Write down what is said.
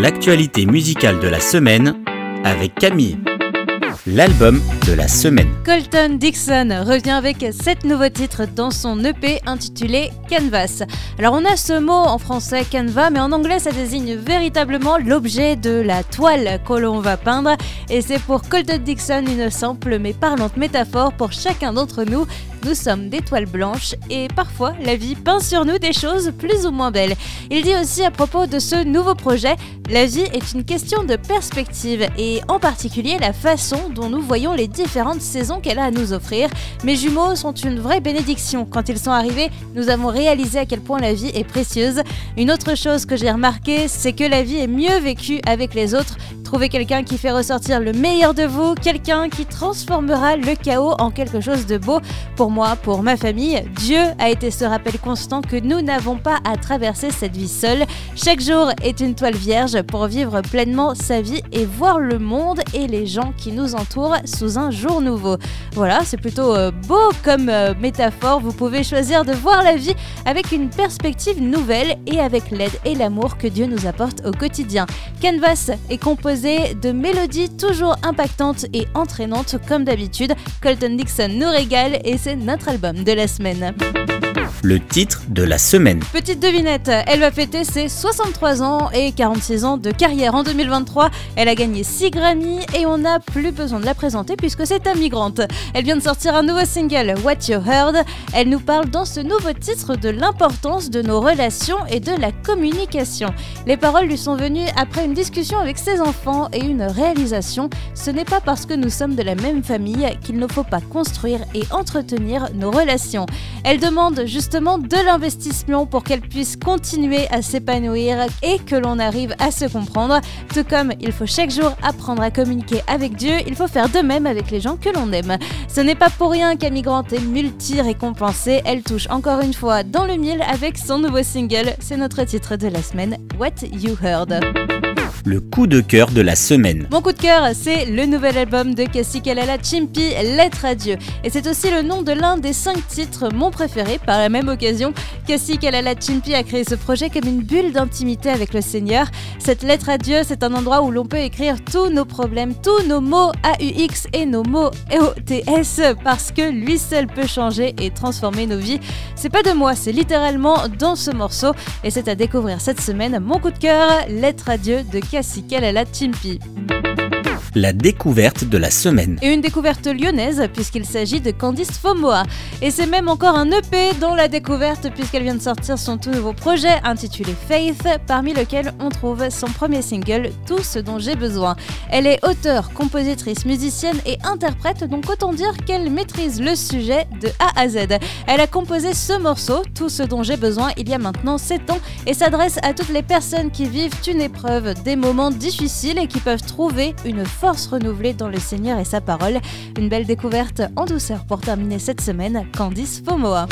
l'actualité musicale de la semaine avec Camille l'album de la semaine. Colton Dixon revient avec sept nouveaux titres dans son EP intitulé Canvas. Alors on a ce mot en français canvas, mais en anglais ça désigne véritablement l'objet de la toile que l'on va peindre. Et c'est pour Colton Dixon une simple mais parlante métaphore pour chacun d'entre nous nous sommes des toiles blanches et parfois la vie peint sur nous des choses plus ou moins belles. Il dit aussi à propos de ce nouveau projet, la vie est une question de perspective et en particulier la façon dont nous voyons les différentes saisons qu'elle a à nous offrir. Mes jumeaux sont une vraie bénédiction. Quand ils sont arrivés, nous avons réalisé à quel point la vie est précieuse. Une autre chose que j'ai remarqué, c'est que la vie est mieux vécue avec les autres Trouvez quelqu'un qui fait ressortir le meilleur de vous, quelqu'un qui transformera le chaos en quelque chose de beau. Pour moi, pour ma famille, Dieu a été ce rappel constant que nous n'avons pas à traverser cette vie seule. Chaque jour est une toile vierge pour vivre pleinement sa vie et voir le monde et les gens qui nous entourent sous un jour nouveau. Voilà, c'est plutôt euh, beau comme euh, métaphore. Vous pouvez choisir de voir la vie avec une perspective nouvelle et avec l'aide et l'amour que Dieu nous apporte au quotidien. Canvas est composé de mélodies toujours impactantes et entraînantes comme d'habitude. Colton Dixon nous régale et c'est notre album de la semaine le titre de la semaine. Petite devinette, elle va fêter ses 63 ans et 46 ans de carrière en 2023. Elle a gagné 6 Grammy et on n'a plus besoin de la présenter puisque c'est un migrante. Elle vient de sortir un nouveau single, What You Heard. Elle nous parle dans ce nouveau titre de l'importance de nos relations et de la communication. Les paroles lui sont venues après une discussion avec ses enfants et une réalisation. Ce n'est pas parce que nous sommes de la même famille qu'il ne faut pas construire et entretenir nos relations. Elle demande justement de l'investissement pour qu'elle puisse continuer à s'épanouir et que l'on arrive à se comprendre. Tout comme il faut chaque jour apprendre à communiquer avec Dieu, il faut faire de même avec les gens que l'on aime. Ce n'est pas pour rien qu'Amigrante est multi-récompensée. Elle touche encore une fois dans le mille avec son nouveau single. C'est notre titre de la semaine, What You Heard le coup de cœur de la semaine. Mon coup de cœur, c'est le nouvel album de Cassie Kalala Chimpi, Lettre à Dieu. Et c'est aussi le nom de l'un des cinq titres, mon préféré. Par la même occasion, Cassie Kalala Chimpi a créé ce projet comme une bulle d'intimité avec le Seigneur. Cette lettre à Dieu, c'est un endroit où l'on peut écrire tous nos problèmes, tous nos mots AUX et nos mots EOTS, parce que lui seul peut changer et transformer nos vies. C'est pas de moi, c'est littéralement dans ce morceau. Et c'est à découvrir cette semaine mon coup de cœur, Lettre à Dieu de Cassie la Chimpi la découverte de la semaine. Et une découverte lyonnaise puisqu'il s'agit de Candice Fomoa. Et c'est même encore un EP dans la découverte puisqu'elle vient de sortir son tout nouveau projet intitulé Faith, parmi lequel on trouve son premier single Tout ce dont j'ai besoin. Elle est auteure, compositrice, musicienne et interprète, donc autant dire qu'elle maîtrise le sujet de A à Z. Elle a composé ce morceau, Tout ce dont j'ai besoin, il y a maintenant 7 ans et s'adresse à toutes les personnes qui vivent une épreuve, des moments difficiles et qui peuvent trouver une force renouvelée dans le Seigneur et sa parole. Une belle découverte en douceur pour terminer cette semaine, Candice Fomoa.